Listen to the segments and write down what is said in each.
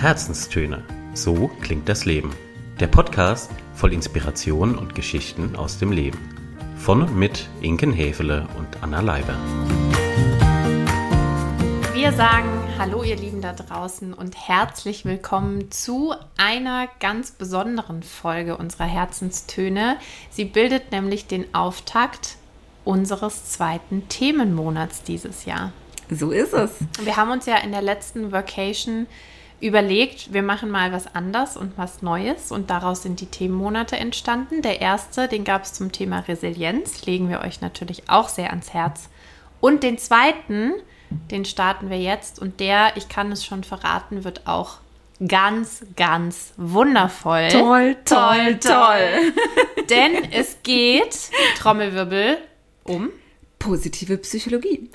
Herzenstöne. So klingt das Leben. Der Podcast voll Inspiration und Geschichten aus dem Leben. Von und mit Inken Hefele und Anna Leiber. Wir sagen Hallo, ihr Lieben da draußen und herzlich willkommen zu einer ganz besonderen Folge unserer Herzenstöne. Sie bildet nämlich den Auftakt unseres zweiten Themenmonats dieses Jahr. So ist es. Wir haben uns ja in der letzten Vacation überlegt, wir machen mal was anders und was Neues und daraus sind die Themenmonate entstanden. Der erste, den gab es zum Thema Resilienz, legen wir euch natürlich auch sehr ans Herz. Und den zweiten, den starten wir jetzt und der, ich kann es schon verraten, wird auch ganz, ganz wundervoll. Toll, toll, toll. Denn es geht, Trommelwirbel, um positive Psychologie.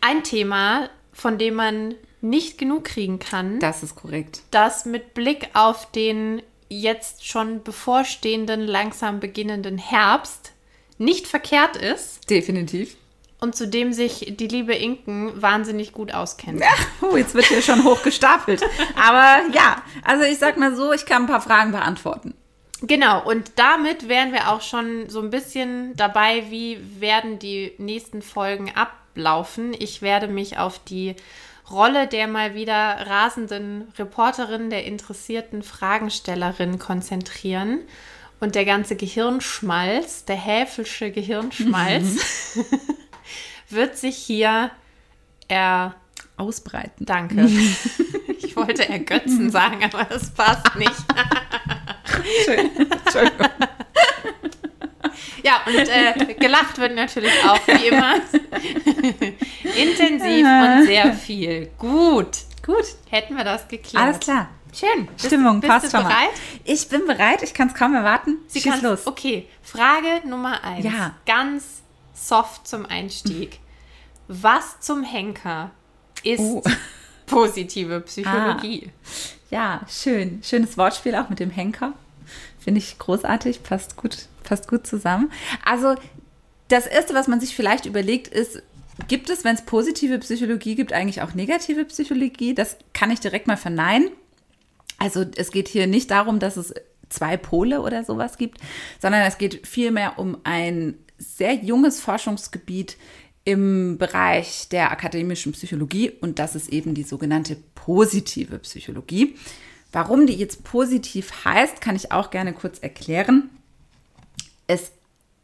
Ein Thema, von dem man nicht genug kriegen kann. Das ist korrekt. Das mit Blick auf den jetzt schon bevorstehenden, langsam beginnenden Herbst nicht verkehrt ist. Definitiv. Und zu dem sich die liebe Inken wahnsinnig gut auskennt. Ja, oh, jetzt wird hier schon hochgestapelt. Aber ja, also ich sag mal so, ich kann ein paar Fragen beantworten. Genau, und damit wären wir auch schon so ein bisschen dabei, wie werden die nächsten Folgen ablaufen. Ich werde mich auf die Rolle der mal wieder rasenden Reporterin, der interessierten Fragenstellerin konzentrieren. Und der ganze Gehirnschmalz, der häfische Gehirnschmalz, mhm. wird sich hier er ausbreiten. Danke. ich wollte ergötzen sagen, aber das passt nicht. Schön. Entschuldigung. Ja, und äh, gelacht wird natürlich auch wie immer. Intensiv und sehr viel. Gut. Gut. Hätten wir das geklärt. Alles klar. Schön. Stimmung bist, passt bist du schon bereit? Mal. Ich bin bereit. Ich kann es kaum erwarten. Sie Schieß los. Okay. Frage Nummer eins. Ja. Ganz soft zum Einstieg. Was zum Henker ist oh. positive Psychologie? Ah. Ja, schön. Schönes Wortspiel auch mit dem Henker. Finde ich großartig, passt gut, passt gut zusammen. Also das Erste, was man sich vielleicht überlegt, ist, gibt es, wenn es positive Psychologie gibt, eigentlich auch negative Psychologie? Das kann ich direkt mal verneinen. Also es geht hier nicht darum, dass es zwei Pole oder sowas gibt, sondern es geht vielmehr um ein sehr junges Forschungsgebiet im Bereich der akademischen Psychologie und das ist eben die sogenannte positive Psychologie. Warum die jetzt positiv heißt, kann ich auch gerne kurz erklären. Es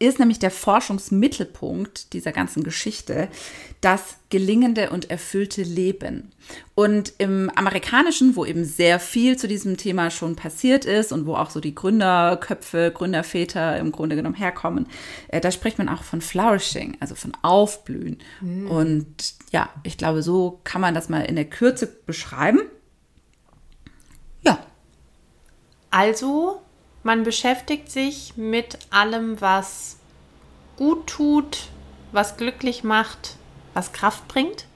ist nämlich der Forschungsmittelpunkt dieser ganzen Geschichte das gelingende und erfüllte Leben. Und im amerikanischen, wo eben sehr viel zu diesem Thema schon passiert ist und wo auch so die Gründerköpfe, Gründerväter im Grunde genommen herkommen, äh, da spricht man auch von Flourishing, also von Aufblühen. Mhm. Und ja, ich glaube, so kann man das mal in der Kürze beschreiben. Ja. Also, man beschäftigt sich mit allem, was gut tut, was glücklich macht, was Kraft bringt?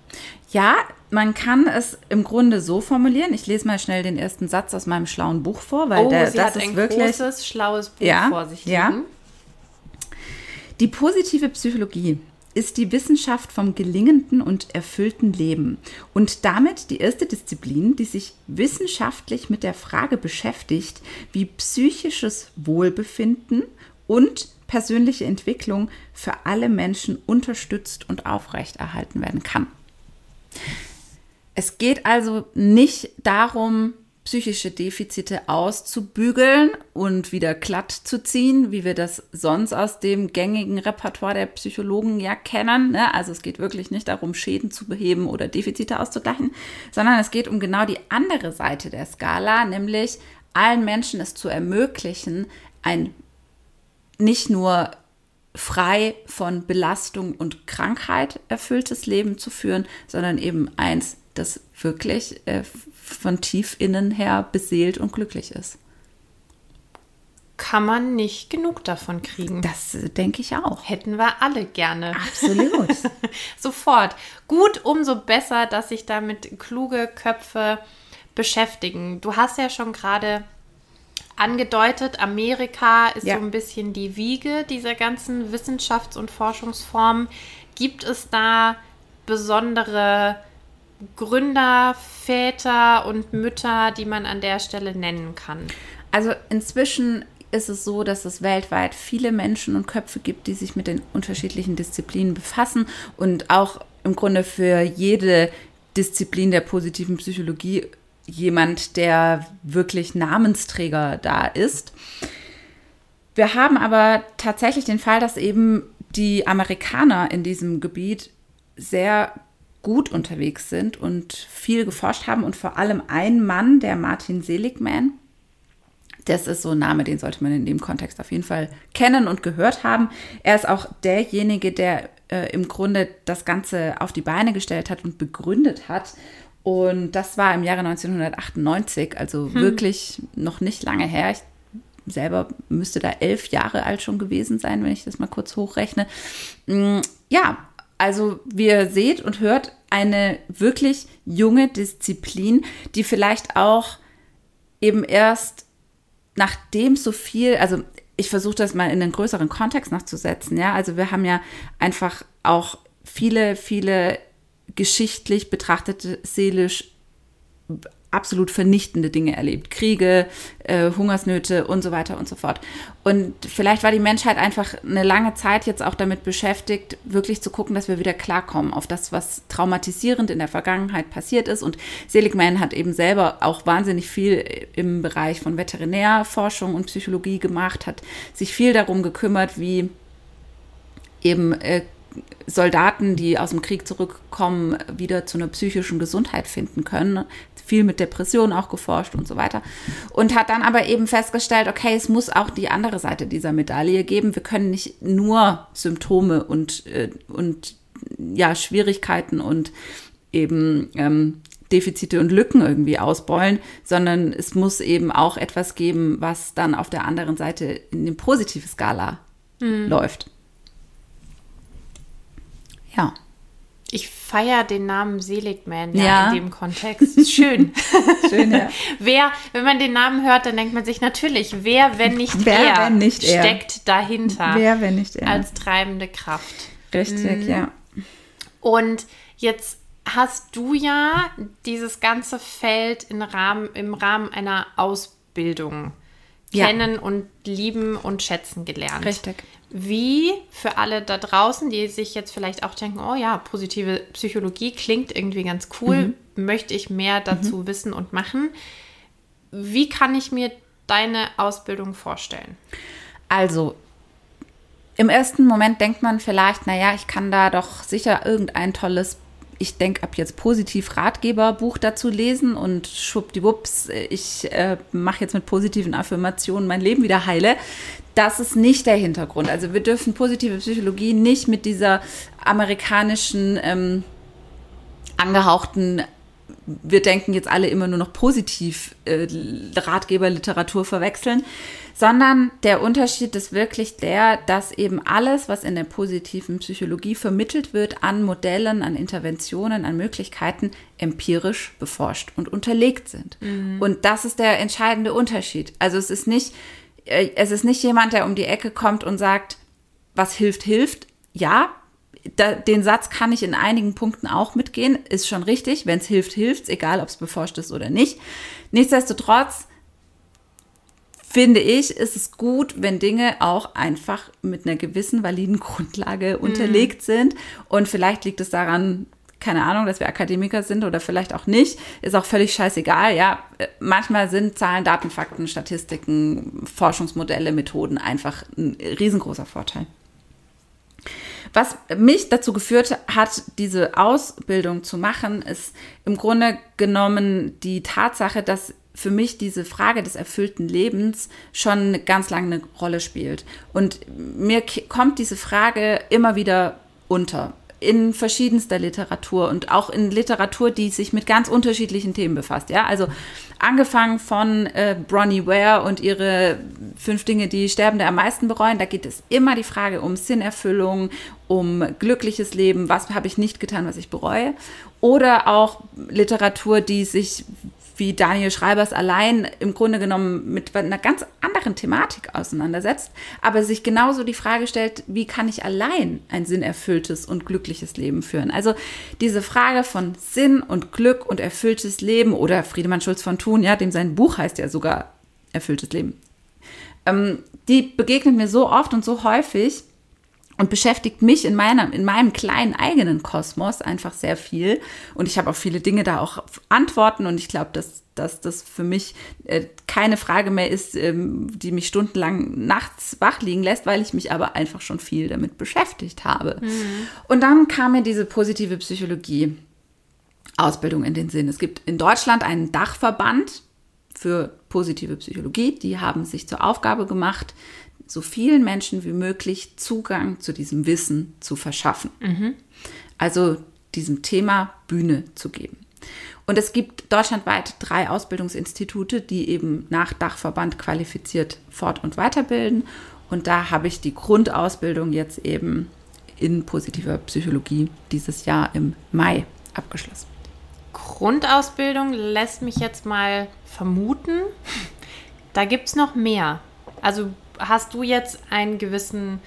Ja, man kann es im Grunde so formulieren. Ich lese mal schnell den ersten Satz aus meinem schlauen Buch vor, weil oh, der, sie das hat ist ein wirklich großes, schlaues Buch ja, vor sich liegen. Ja. Die positive Psychologie ist die Wissenschaft vom gelingenden und erfüllten Leben und damit die erste Disziplin, die sich wissenschaftlich mit der Frage beschäftigt, wie psychisches Wohlbefinden und persönliche Entwicklung für alle Menschen unterstützt und aufrechterhalten werden kann. Es geht also nicht darum, psychische Defizite auszubügeln und wieder glatt zu ziehen, wie wir das sonst aus dem gängigen Repertoire der Psychologen ja kennen. Ne? Also es geht wirklich nicht darum, Schäden zu beheben oder Defizite auszugleichen, sondern es geht um genau die andere Seite der Skala, nämlich allen Menschen es zu ermöglichen, ein nicht nur frei von Belastung und Krankheit erfülltes Leben zu führen, sondern eben eins, das wirklich äh, von tief innen her beseelt und glücklich ist. Kann man nicht genug davon kriegen. Das denke ich auch. Hätten wir alle gerne. Absolut. Sofort. Gut, umso besser, dass sich damit kluge Köpfe beschäftigen. Du hast ja schon gerade angedeutet, Amerika ist ja. so ein bisschen die Wiege dieser ganzen Wissenschafts- und Forschungsformen. Gibt es da besondere Gründerväter und Mütter, die man an der Stelle nennen kann? Also inzwischen ist es so, dass es weltweit viele Menschen und Köpfe gibt, die sich mit den unterschiedlichen Disziplinen befassen und auch im Grunde für jede Disziplin der positiven Psychologie jemand, der wirklich Namensträger da ist. Wir haben aber tatsächlich den Fall, dass eben die Amerikaner in diesem Gebiet sehr gut unterwegs sind und viel geforscht haben und vor allem ein Mann, der Martin Seligman, das ist so ein Name, den sollte man in dem Kontext auf jeden Fall kennen und gehört haben. Er ist auch derjenige, der äh, im Grunde das Ganze auf die Beine gestellt hat und begründet hat. Und das war im Jahre 1998, also hm. wirklich noch nicht lange her. Ich selber müsste da elf Jahre alt schon gewesen sein, wenn ich das mal kurz hochrechne. Mm, ja, also wie ihr seht und hört, eine wirklich junge Disziplin, die vielleicht auch eben erst nachdem so viel, also ich versuche das mal in einen größeren Kontext noch zu setzen, ja, also wir haben ja einfach auch viele, viele geschichtlich betrachtete, seelisch absolut vernichtende Dinge erlebt. Kriege, äh, Hungersnöte und so weiter und so fort. Und vielleicht war die Menschheit einfach eine lange Zeit jetzt auch damit beschäftigt, wirklich zu gucken, dass wir wieder klarkommen auf das, was traumatisierend in der Vergangenheit passiert ist. Und Seligman hat eben selber auch wahnsinnig viel im Bereich von Veterinärforschung und Psychologie gemacht, hat sich viel darum gekümmert, wie eben äh, Soldaten, die aus dem Krieg zurückkommen, wieder zu einer psychischen Gesundheit finden können. Viel mit Depressionen auch geforscht und so weiter. Und hat dann aber eben festgestellt, okay, es muss auch die andere Seite dieser Medaille geben. Wir können nicht nur Symptome und, äh, und ja, Schwierigkeiten und eben ähm, Defizite und Lücken irgendwie ausbeulen, sondern es muss eben auch etwas geben, was dann auf der anderen Seite in eine positive Skala mhm. läuft. Ja. Ich feiere den Namen Seligman ja, ja, in dem Kontext. Schön. Schön, ja. wer, wenn man den Namen hört, dann denkt man sich natürlich, wer, wenn nicht wer, er, wenn nicht steckt er. dahinter. Wer, wenn nicht er. Als treibende Kraft. Richtig, mhm. ja. Und jetzt hast du ja dieses ganze Feld im Rahmen, im Rahmen einer Ausbildung ja. kennen und lieben und schätzen gelernt. Richtig wie für alle da draußen, die sich jetzt vielleicht auch denken, oh ja, positive Psychologie klingt irgendwie ganz cool, mhm. möchte ich mehr dazu mhm. wissen und machen. Wie kann ich mir deine Ausbildung vorstellen? Also, im ersten Moment denkt man vielleicht, naja, ich kann da doch sicher irgendein tolles ich denke, ab jetzt positiv Ratgeberbuch dazu lesen und schwuppdiwupps, ich äh, mache jetzt mit positiven Affirmationen mein Leben wieder heile das ist nicht der Hintergrund. Also wir dürfen positive Psychologie nicht mit dieser amerikanischen ähm, angehauchten wir denken jetzt alle immer nur noch positiv äh, Ratgeberliteratur verwechseln, sondern der Unterschied ist wirklich der, dass eben alles, was in der positiven Psychologie vermittelt wird, an Modellen, an Interventionen, an Möglichkeiten, empirisch beforscht und unterlegt sind. Mhm. Und das ist der entscheidende Unterschied. Also es ist nicht es ist nicht jemand, der um die Ecke kommt und sagt, was hilft, hilft. Ja, da, den Satz kann ich in einigen Punkten auch mitgehen, ist schon richtig. Wenn es hilft, hilft es, egal ob es beforscht ist oder nicht. Nichtsdestotrotz finde ich, ist es gut, wenn Dinge auch einfach mit einer gewissen validen Grundlage mhm. unterlegt sind. Und vielleicht liegt es daran, keine Ahnung, dass wir Akademiker sind oder vielleicht auch nicht, ist auch völlig scheißegal. Ja, manchmal sind Zahlen, Daten, Fakten, Statistiken, Forschungsmodelle, Methoden einfach ein riesengroßer Vorteil. Was mich dazu geführt hat, diese Ausbildung zu machen, ist im Grunde genommen die Tatsache, dass für mich diese Frage des erfüllten Lebens schon ganz lange eine Rolle spielt. Und mir kommt diese Frage immer wieder unter in verschiedenster Literatur und auch in Literatur, die sich mit ganz unterschiedlichen Themen befasst. Ja, also angefangen von äh, Bronnie Ware und ihre fünf Dinge, die Sterbende am meisten bereuen. Da geht es immer die Frage um Sinnerfüllung, um glückliches Leben. Was habe ich nicht getan, was ich bereue? Oder auch Literatur, die sich wie Daniel Schreibers allein im Grunde genommen mit einer ganz anderen Thematik auseinandersetzt, aber sich genauso die Frage stellt, wie kann ich allein ein sinnerfülltes und glückliches Leben führen? Also diese Frage von Sinn und Glück und erfülltes Leben oder Friedemann Schulz von Thun, ja, dem sein Buch heißt ja sogar erfülltes Leben. Ähm, die begegnet mir so oft und so häufig, und beschäftigt mich in, meiner, in meinem kleinen eigenen Kosmos einfach sehr viel. Und ich habe auf viele Dinge da auch Antworten und ich glaube, dass, dass das für mich äh, keine Frage mehr ist, ähm, die mich stundenlang nachts wach liegen lässt, weil ich mich aber einfach schon viel damit beschäftigt habe. Mhm. Und dann kam mir diese positive Psychologie. Ausbildung in den Sinn. Es gibt in Deutschland einen Dachverband für positive Psychologie. Die haben sich zur Aufgabe gemacht, so vielen Menschen wie möglich Zugang zu diesem Wissen zu verschaffen. Mhm. Also diesem Thema Bühne zu geben. Und es gibt deutschlandweit drei Ausbildungsinstitute, die eben nach Dachverband qualifiziert fort- und weiterbilden. Und da habe ich die Grundausbildung jetzt eben in positiver Psychologie dieses Jahr im Mai abgeschlossen. Grundausbildung lässt mich jetzt mal vermuten, da gibt es noch mehr. Also hast du jetzt einen gewissen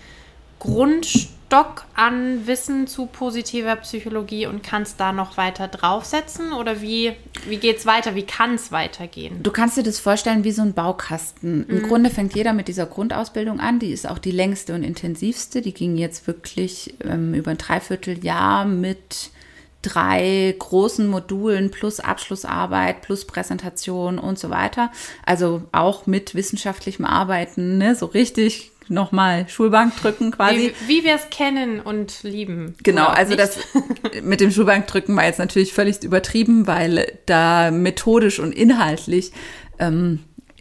Grundstock an Wissen zu positiver Psychologie und kannst da noch weiter draufsetzen? Oder wie, wie geht es weiter? Wie kann es weitergehen? Du kannst dir das vorstellen wie so ein Baukasten. Im mhm. Grunde fängt jeder mit dieser Grundausbildung an. Die ist auch die längste und intensivste. Die ging jetzt wirklich ähm, über ein Dreivierteljahr mit drei großen Modulen plus Abschlussarbeit plus Präsentation und so weiter. Also auch mit wissenschaftlichem Arbeiten, ne? so richtig nochmal Schulbank drücken quasi. Wie, wie wir es kennen und lieben. Genau, also nicht. das mit dem Schulbank drücken war jetzt natürlich völlig übertrieben, weil da methodisch und inhaltlich ähm,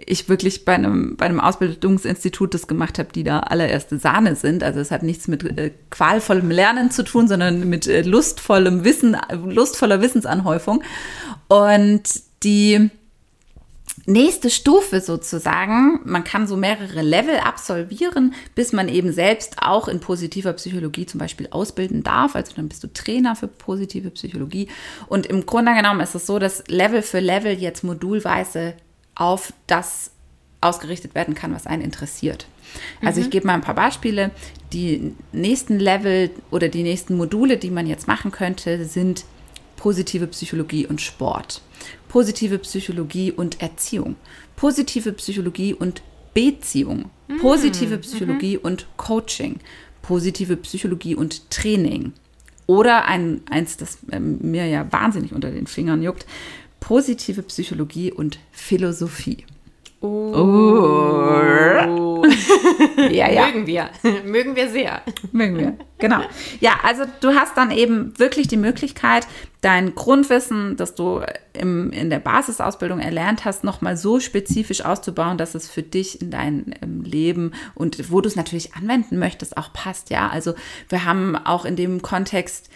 ich wirklich bei einem, bei einem Ausbildungsinstitut das gemacht habe, die da allererste Sahne sind. Also es hat nichts mit äh, qualvollem Lernen zu tun, sondern mit äh, lustvollem Wissen, lustvoller Wissensanhäufung. Und die nächste Stufe sozusagen, man kann so mehrere Level absolvieren, bis man eben selbst auch in positiver Psychologie zum Beispiel ausbilden darf. Also dann bist du Trainer für positive Psychologie. Und im Grunde genommen ist es so, dass Level für Level jetzt modulweise auf das ausgerichtet werden kann, was einen interessiert. Also mhm. ich gebe mal ein paar Beispiele. Die nächsten Level oder die nächsten Module, die man jetzt machen könnte, sind positive Psychologie und Sport, positive Psychologie und Erziehung, positive Psychologie und Beziehung, mhm. positive mhm. Psychologie mhm. und Coaching, positive Psychologie und Training. Oder ein, eins, das mir ja wahnsinnig unter den Fingern juckt, positive Psychologie und Philosophie. Oh. oh. ja, ja. Mögen wir. Mögen wir sehr. Mögen wir. Genau. Ja, also du hast dann eben wirklich die Möglichkeit, dein Grundwissen, das du im, in der Basisausbildung erlernt hast, nochmal so spezifisch auszubauen, dass es für dich in dein ähm, Leben und wo du es natürlich anwenden möchtest, auch passt. Ja, also wir haben auch in dem Kontext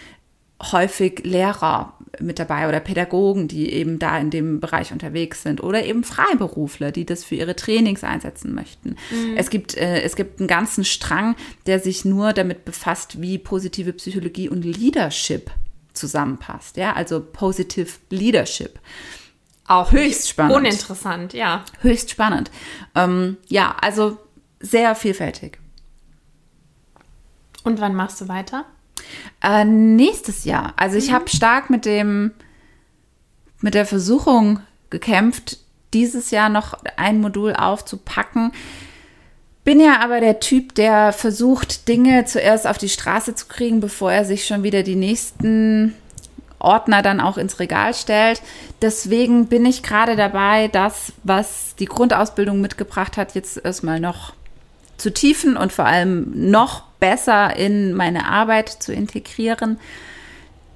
häufig Lehrer mit dabei oder Pädagogen, die eben da in dem Bereich unterwegs sind oder eben Freiberufler, die das für ihre Trainings einsetzen möchten. Mhm. Es, gibt, äh, es gibt einen ganzen Strang, der sich nur damit befasst, wie positive Psychologie und Leadership zusammenpasst. Ja, also Positive Leadership. Auch höchst spannend. Uninteressant, ja. Höchst spannend. Ähm, ja, also sehr vielfältig. Und wann machst du weiter? Äh, nächstes Jahr. Also ich mhm. habe stark mit dem, mit der Versuchung gekämpft, dieses Jahr noch ein Modul aufzupacken. Bin ja aber der Typ, der versucht, Dinge zuerst auf die Straße zu kriegen, bevor er sich schon wieder die nächsten Ordner dann auch ins Regal stellt. Deswegen bin ich gerade dabei, das, was die Grundausbildung mitgebracht hat, jetzt erstmal noch zu tiefen und vor allem noch besser in meine Arbeit zu integrieren.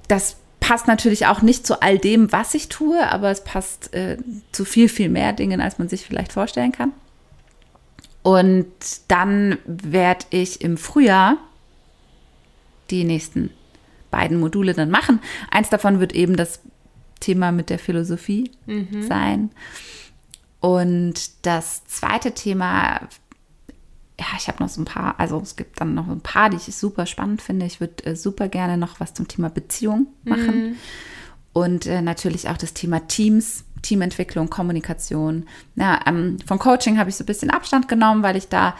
Das passt natürlich auch nicht zu all dem, was ich tue, aber es passt äh, zu viel, viel mehr Dingen, als man sich vielleicht vorstellen kann. Und dann werde ich im Frühjahr die nächsten beiden Module dann machen. Eins davon wird eben das Thema mit der Philosophie mhm. sein. Und das zweite Thema ja, ich habe noch so ein paar, also es gibt dann noch ein paar, die ich super spannend finde. Ich würde äh, super gerne noch was zum Thema Beziehung machen. Mhm. Und äh, natürlich auch das Thema Teams, Teamentwicklung, Kommunikation. Ja, ähm, von Coaching habe ich so ein bisschen Abstand genommen, weil ich da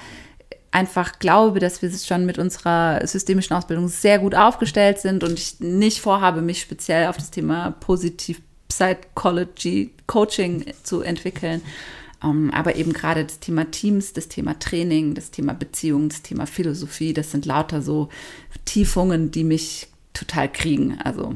einfach glaube, dass wir schon mit unserer systemischen Ausbildung sehr gut aufgestellt sind und ich nicht vorhabe, mich speziell auf das Thema Positiv Psychology Coaching zu entwickeln. Ähm, aber eben gerade das Thema Teams, das Thema Training, das Thema Beziehung, das Thema Philosophie, das sind lauter so Tiefungen, die mich total kriegen. Also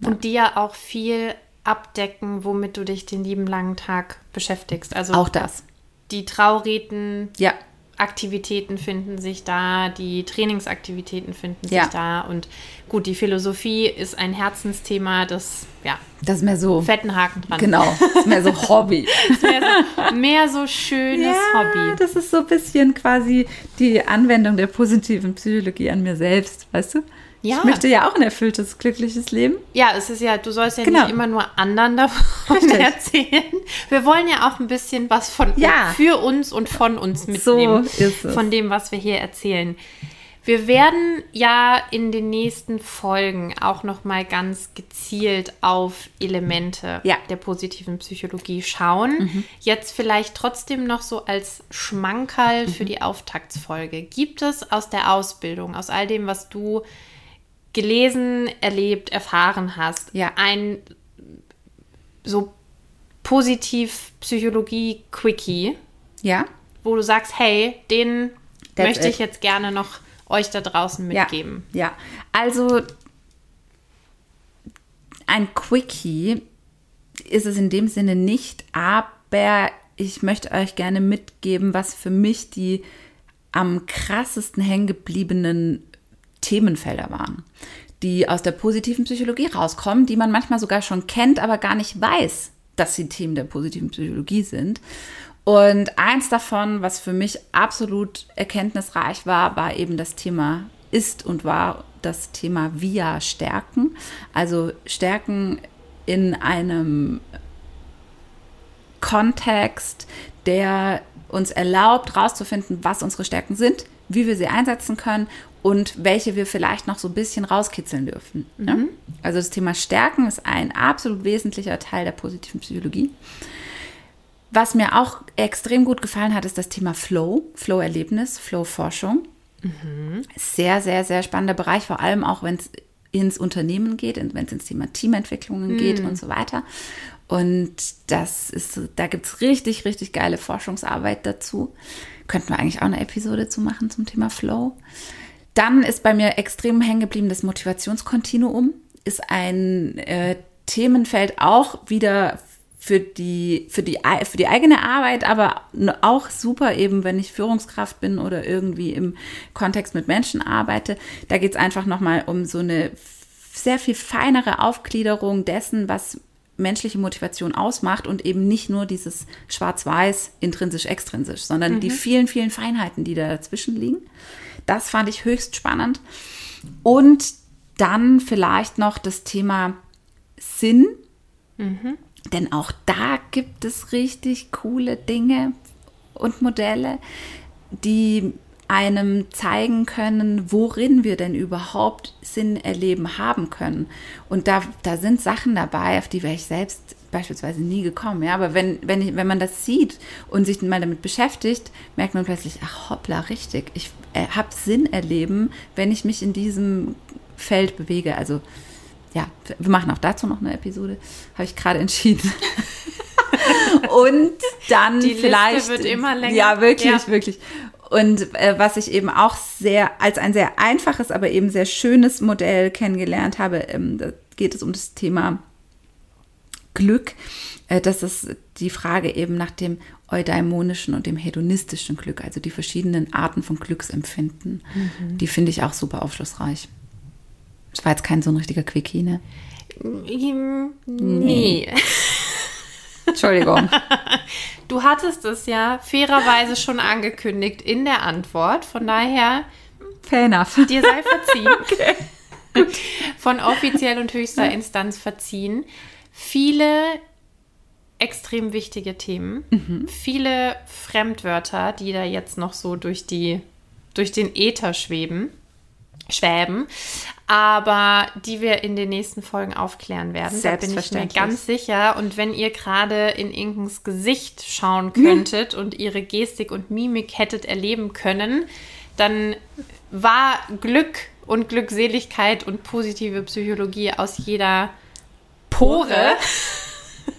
ja. und die ja auch viel abdecken, womit du dich den lieben langen Tag beschäftigst. Also auch das. Die Trauriten, ja. Aktivitäten finden sich da, die Trainingsaktivitäten finden ja. sich da und gut, die Philosophie ist ein Herzensthema, das ja, das ist mehr so fetten Haken dran. Genau, das ist mehr so Hobby. mehr, so, mehr so schönes ja, Hobby. Das ist so ein bisschen quasi die Anwendung der positiven Psychologie an mir selbst, weißt du? Ja. Ich möchte ja auch ein erfülltes, glückliches Leben. Ja, es ist ja, du sollst ja genau. nicht immer nur anderen davon Richtig. erzählen. Wir wollen ja auch ein bisschen was von ja. für uns und von uns mitnehmen. So ist es. Von dem, was wir hier erzählen. Wir werden ja in den nächsten Folgen auch noch mal ganz gezielt auf Elemente ja. der positiven Psychologie schauen. Mhm. Jetzt vielleicht trotzdem noch so als Schmankerl mhm. für die Auftaktsfolge. Gibt es aus der Ausbildung, aus all dem, was du gelesen, erlebt, erfahren hast, ja. ein so positiv Psychologie-Quickie, ja. wo du sagst, hey, den That's möchte it. ich jetzt gerne noch euch da draußen mitgeben. Ja, ja. also ein Quickie ist es in dem Sinne nicht, aber ich möchte euch gerne mitgeben, was für mich die am krassesten hängen gebliebenen Themenfelder waren, die aus der positiven Psychologie rauskommen, die man manchmal sogar schon kennt, aber gar nicht weiß, dass sie Themen der positiven Psychologie sind. Und eins davon, was für mich absolut erkenntnisreich war, war eben das Thema ist und war das Thema via Stärken. Also Stärken in einem Kontext, der uns erlaubt, herauszufinden, was unsere Stärken sind, wie wir sie einsetzen können und welche wir vielleicht noch so ein bisschen rauskitzeln dürfen. Mhm. Also das Thema Stärken ist ein absolut wesentlicher Teil der positiven Psychologie. Was mir auch extrem gut gefallen hat, ist das Thema Flow, Flow-Erlebnis, Flow-Forschung. Mhm. Sehr, sehr, sehr spannender Bereich, vor allem auch wenn es ins Unternehmen geht, wenn es ins Thema Teamentwicklungen mhm. geht und so weiter. Und das ist, da gibt es richtig, richtig geile Forschungsarbeit dazu. Könnten wir eigentlich auch eine Episode zu machen zum Thema Flow. Dann ist bei mir extrem hängen geblieben das Motivationskontinuum. Ist ein äh, Themenfeld auch wieder für die, für, die, für die eigene Arbeit, aber auch super eben, wenn ich Führungskraft bin oder irgendwie im Kontext mit Menschen arbeite. Da geht es einfach nochmal um so eine sehr viel feinere Aufgliederung dessen, was menschliche Motivation ausmacht und eben nicht nur dieses Schwarz-Weiß, intrinsisch, extrinsisch, sondern mhm. die vielen, vielen Feinheiten, die da dazwischen liegen. Das fand ich höchst spannend. Und dann vielleicht noch das Thema Sinn. Mhm. Denn auch da gibt es richtig coole Dinge und Modelle, die einem zeigen können, worin wir denn überhaupt Sinn erleben haben können. Und da, da sind Sachen dabei, auf die wäre ich selbst beispielsweise nie gekommen. Ja, aber wenn, wenn, ich, wenn man das sieht und sich mal damit beschäftigt, merkt man plötzlich, ach hoppla, richtig, ich äh, habe Sinn erleben, wenn ich mich in diesem Feld bewege. Also ja, wir machen auch dazu noch eine Episode, habe ich gerade entschieden. und dann Die vielleicht. Liste wird immer länger. Ja, wirklich, ja. wirklich. Und äh, was ich eben auch sehr als ein sehr einfaches, aber eben sehr schönes Modell kennengelernt habe, ähm, da geht es um das Thema Glück. Äh, das ist die Frage eben nach dem eudaimonischen und dem hedonistischen Glück, also die verschiedenen Arten von Glücksempfinden. Mhm. Die finde ich auch super aufschlussreich. Das war jetzt kein so ein richtiger Quickie, ne? Nee. nee. Entschuldigung. Du hattest es ja fairerweise schon angekündigt in der Antwort. Von daher. Fair enough. Dir sei verziehen. okay. Von offiziell und höchster Instanz verziehen. Viele extrem wichtige Themen, mhm. viele Fremdwörter, die da jetzt noch so durch, die, durch den Äther schweben. Schwäben, aber die wir in den nächsten Folgen aufklären werden. Da bin ich mir ganz sicher. Und wenn ihr gerade in Inkens Gesicht schauen könntet und ihre Gestik und Mimik hättet erleben können, dann war Glück und Glückseligkeit und positive Psychologie aus jeder Pore,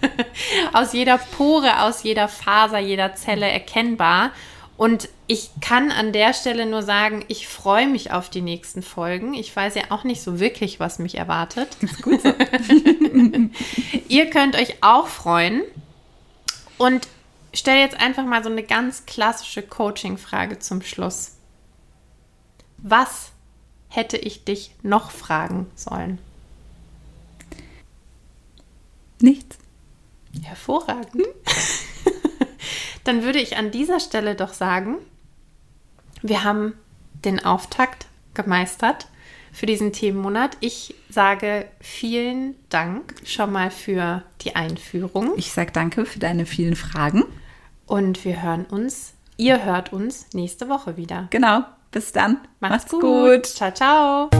aus jeder Pore, aus jeder Faser, jeder Zelle erkennbar. Und ich kann an der Stelle nur sagen, ich freue mich auf die nächsten Folgen. Ich weiß ja auch nicht so wirklich, was mich erwartet. Gut so. Ihr könnt euch auch freuen. Und stell jetzt einfach mal so eine ganz klassische Coaching-Frage zum Schluss. Was hätte ich dich noch fragen sollen? Nichts. Hervorragend. Dann würde ich an dieser Stelle doch sagen, wir haben den Auftakt gemeistert für diesen Themenmonat. Ich sage vielen Dank schon mal für die Einführung Ich sage danke für deine vielen Fragen. und wir hören uns, ihr hört uns nächste Woche wieder. Genau. Bis dann. Macht's, gut. Ciao, ciao.